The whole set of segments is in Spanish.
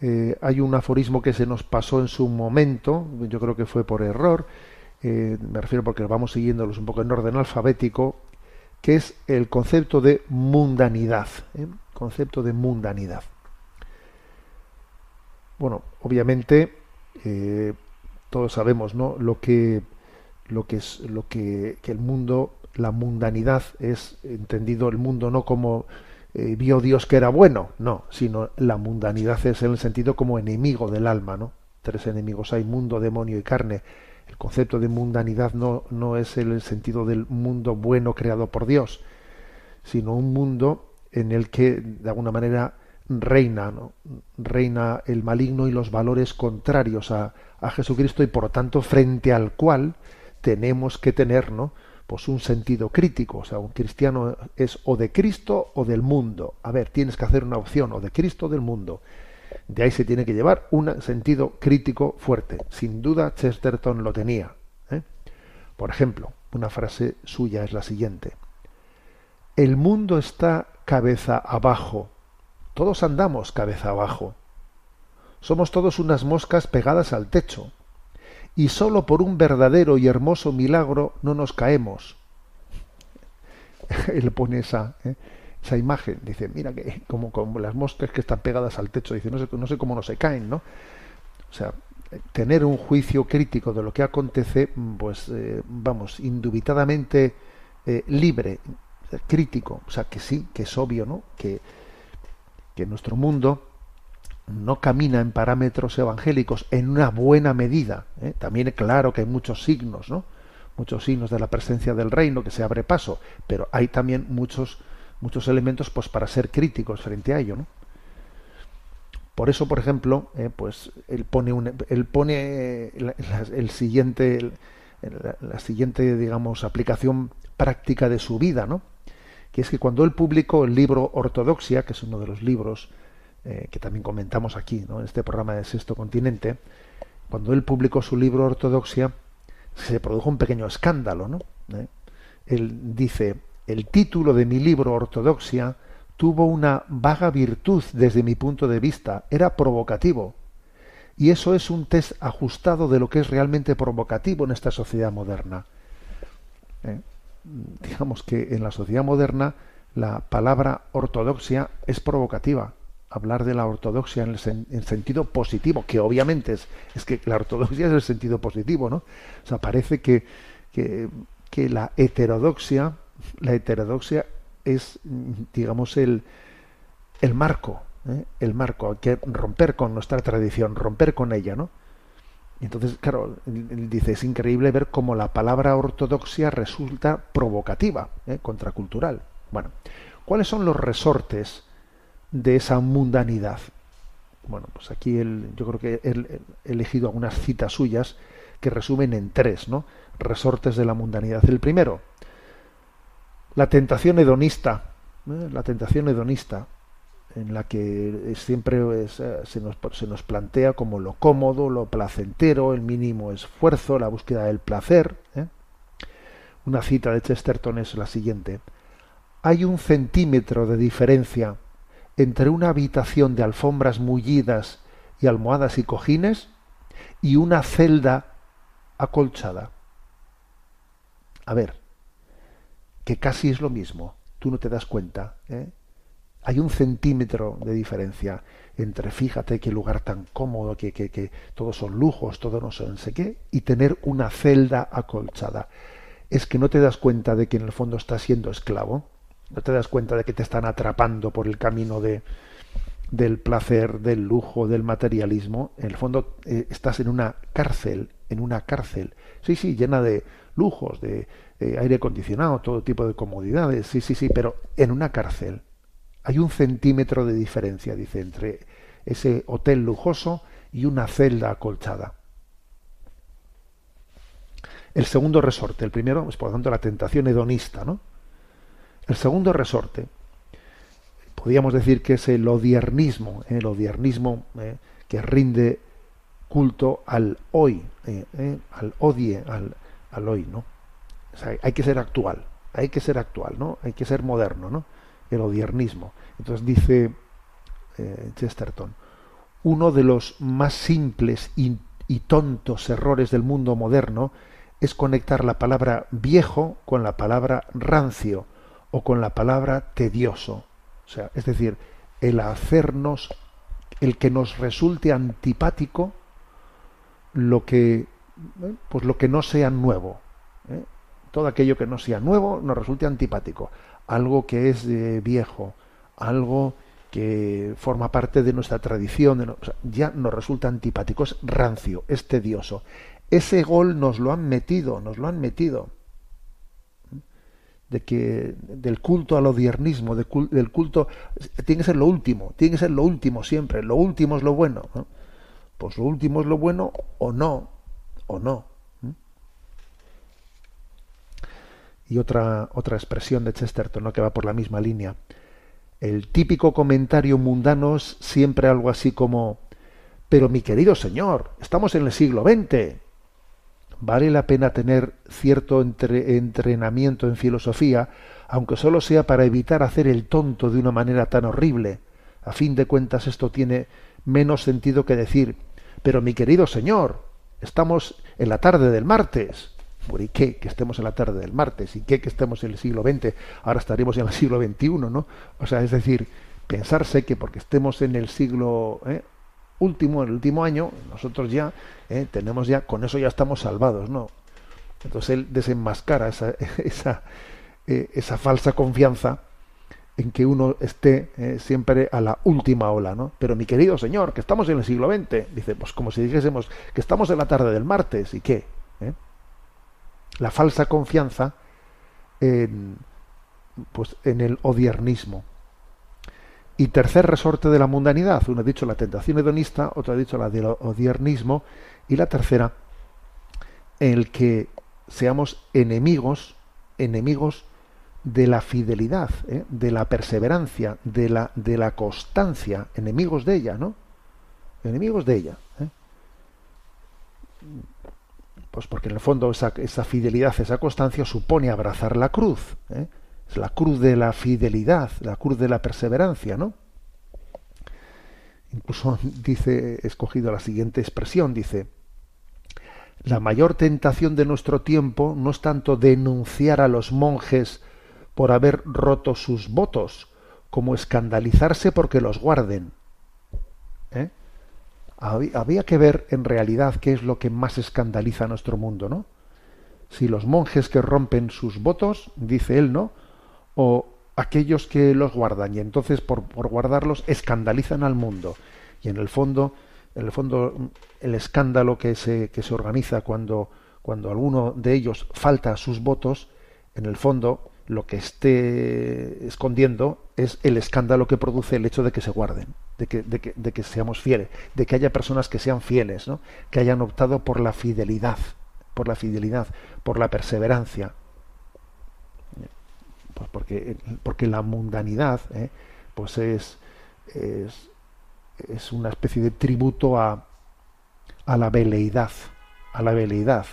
Eh, hay un aforismo que se nos pasó en su momento, yo creo que fue por error, eh, me refiero porque vamos siguiéndolos un poco en orden alfabético, que es el concepto de mundanidad. ¿eh? Concepto de mundanidad. Bueno, obviamente todos sabemos, ¿no? Lo que lo que es lo que, el mundo, la mundanidad es entendido el mundo no como eh, vio Dios que era bueno, no, sino la mundanidad es en el sentido como enemigo del alma, ¿no? Tres enemigos hay, mundo, demonio y carne. El concepto de mundanidad no, no es el sentido del mundo bueno creado por Dios, sino un mundo en el que de alguna manera reina, ¿no? reina el maligno y los valores contrarios a, a Jesucristo y por lo tanto frente al cual tenemos que tener ¿no? Pues un sentido crítico. O sea, un cristiano es o de Cristo o del mundo. A ver, tienes que hacer una opción o de Cristo o del mundo. De ahí se tiene que llevar un sentido crítico fuerte. Sin duda Chesterton lo tenía. ¿eh? Por ejemplo, una frase suya es la siguiente. El mundo está cabeza abajo. Todos andamos cabeza abajo. Somos todos unas moscas pegadas al techo y solo por un verdadero y hermoso milagro no nos caemos. Él pone esa, ¿eh? esa imagen, dice, mira que como, como, las moscas que están pegadas al techo, dice, no sé, no sé cómo no se caen, ¿no? O sea, tener un juicio crítico de lo que acontece, pues eh, vamos, indubitadamente eh, libre, crítico, o sea, que sí, que es obvio, ¿no? Que, que nuestro mundo no camina en parámetros evangélicos en una buena medida. ¿eh? También claro que hay muchos signos, ¿no? Muchos signos de la presencia del reino que se abre paso, pero hay también muchos muchos elementos pues para ser críticos frente a ello, ¿no? Por eso, por ejemplo, ¿eh? pues él pone un, él pone el siguiente la, siguiente digamos aplicación práctica de su vida, ¿no? Que es que cuando él publicó el libro Ortodoxia, que es uno de los libros eh, que también comentamos aquí, en este programa de Sexto Continente, cuando él publicó su libro Ortodoxia, se produjo un pequeño escándalo. ¿no? ¿Eh? Él dice, el título de mi libro Ortodoxia tuvo una vaga virtud desde mi punto de vista, era provocativo. Y eso es un test ajustado de lo que es realmente provocativo en esta sociedad moderna. ¿Eh? Digamos que en la sociedad moderna la palabra ortodoxia es provocativa hablar de la ortodoxia en el sentido positivo, que obviamente es, es que la ortodoxia es el sentido positivo, ¿no? O sea, parece que, que, la heterodoxia, la heterodoxia es, digamos, el, el marco, ¿eh? el marco, hay que romper con nuestra tradición, romper con ella, ¿no? Entonces, claro, él dice, es increíble ver cómo la palabra ortodoxia resulta provocativa, ¿eh? contracultural. Bueno, ¿cuáles son los resortes de esa mundanidad. Bueno, pues aquí él, yo creo que he elegido algunas citas suyas que resumen en tres, ¿no? Resortes de la mundanidad. El primero, la tentación hedonista, ¿eh? la tentación hedonista, en la que siempre eh, se, nos, se nos plantea como lo cómodo, lo placentero, el mínimo esfuerzo, la búsqueda del placer. ¿eh? Una cita de Chesterton es la siguiente. Hay un centímetro de diferencia entre una habitación de alfombras mullidas y almohadas y cojines y una celda acolchada. A ver, que casi es lo mismo, tú no te das cuenta. ¿eh? Hay un centímetro de diferencia entre, fíjate qué lugar tan cómodo, que, que, que todos son lujos, todo no sé qué, y tener una celda acolchada. Es que no te das cuenta de que en el fondo estás siendo esclavo no te das cuenta de que te están atrapando por el camino de, del placer, del lujo, del materialismo. En el fondo eh, estás en una cárcel, en una cárcel. Sí, sí, llena de lujos, de aire acondicionado, todo tipo de comodidades. Sí, sí, sí, pero en una cárcel. Hay un centímetro de diferencia, dice, entre ese hotel lujoso y una celda acolchada. El segundo resorte, el primero es por lo tanto la tentación hedonista, ¿no? El segundo resorte, podríamos decir que es el odiernismo, ¿eh? el odiernismo ¿eh? que rinde culto al hoy, ¿eh? al odie, al, al hoy, ¿no? hay que ser actual, hay que ser actual, ¿no? Hay que ser moderno, ¿no? El odiernismo. Entonces dice Chesterton, uno de los más simples y, y tontos errores del mundo moderno es conectar la palabra viejo con la palabra rancio o con la palabra tedioso. O sea, es decir, el hacernos, el que nos resulte antipático lo que, ¿eh? pues lo que no sea nuevo. ¿eh? Todo aquello que no sea nuevo nos resulte antipático. Algo que es viejo, algo que forma parte de nuestra tradición, ya nos resulta antipático, es rancio, es tedioso. Ese gol nos lo han metido, nos lo han metido de que del culto al odiernismo, del culto tiene que ser lo último, tiene que ser lo último siempre, lo último es lo bueno. Pues lo último es lo bueno o no, o no. Y otra otra expresión de Chesterton que va por la misma línea. El típico comentario mundano es siempre algo así como, pero mi querido señor, estamos en el siglo XX, vale la pena tener cierto entrenamiento en filosofía, aunque solo sea para evitar hacer el tonto de una manera tan horrible. A fin de cuentas esto tiene menos sentido que decir, pero mi querido señor, estamos en la tarde del martes. ¿Y qué? Que estemos en la tarde del martes. ¿Y qué? Que estemos en el siglo XX. Ahora estaremos en el siglo XXI, ¿no? O sea, es decir, pensarse que porque estemos en el siglo ¿eh? Último, el último año, nosotros ya ¿eh? tenemos ya, con eso ya estamos salvados, ¿no? Entonces él desenmascara esa, esa, eh, esa falsa confianza en que uno esté eh, siempre a la última ola, ¿no? Pero mi querido señor, que estamos en el siglo XX, dice, pues como si dijésemos que estamos en la tarde del martes, ¿y qué? La falsa confianza en, pues, en el odiernismo. Y tercer resorte de la mundanidad, uno ha dicho la tentación hedonista, otro ha dicho la del odiernismo, y la tercera, el que seamos enemigos, enemigos de la fidelidad, ¿eh? de la perseverancia, de la, de la constancia, enemigos de ella, ¿no? Enemigos de ella. ¿eh? Pues porque en el fondo esa, esa, fidelidad, esa constancia supone abrazar la cruz. ¿eh? Es la cruz de la fidelidad, la cruz de la perseverancia, ¿no? Incluso dice, he escogido la siguiente expresión, dice, la mayor tentación de nuestro tiempo no es tanto denunciar a los monjes por haber roto sus votos, como escandalizarse porque los guarden. ¿Eh? Había que ver en realidad qué es lo que más escandaliza a nuestro mundo, ¿no? Si los monjes que rompen sus votos, dice él, ¿no? O aquellos que los guardan y entonces por, guardarlos escandalizan al mundo y en el fondo en el fondo el escándalo que se, que se organiza cuando cuando alguno de ellos falta sus votos en el fondo lo que esté escondiendo es el escándalo que produce el hecho de que se guarden, de que, de que, de que seamos fieles, de que haya personas que sean fieles, ¿no? que hayan optado por la fidelidad, por la fidelidad, por la perseverancia, pues porque, porque la mundanidad ¿eh? pues es, es, una especie de tributo a, a la veleidad, a la veleidad,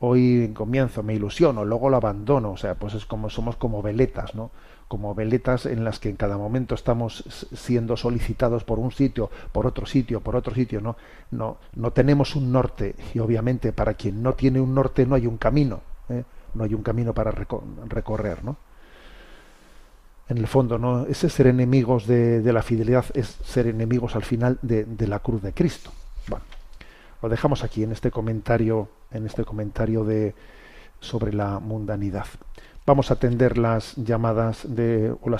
hoy comienzo, me ilusiono, luego lo abandono, o sea, pues es como somos como veletas, ¿no? Como veletas en las que en cada momento estamos siendo solicitados por un sitio, por otro sitio, por otro sitio, ¿no? No, no tenemos un norte y obviamente para quien no tiene un norte no hay un camino, ¿eh? no hay un camino para recorrer, ¿no? En el fondo, ¿no? Ese ser enemigos de, la fidelidad es ser enemigos al final de, la cruz de Cristo. Bueno, lo dejamos aquí en este comentario, en este comentario de sobre la mundanidad. Vamos a atender las llamadas de o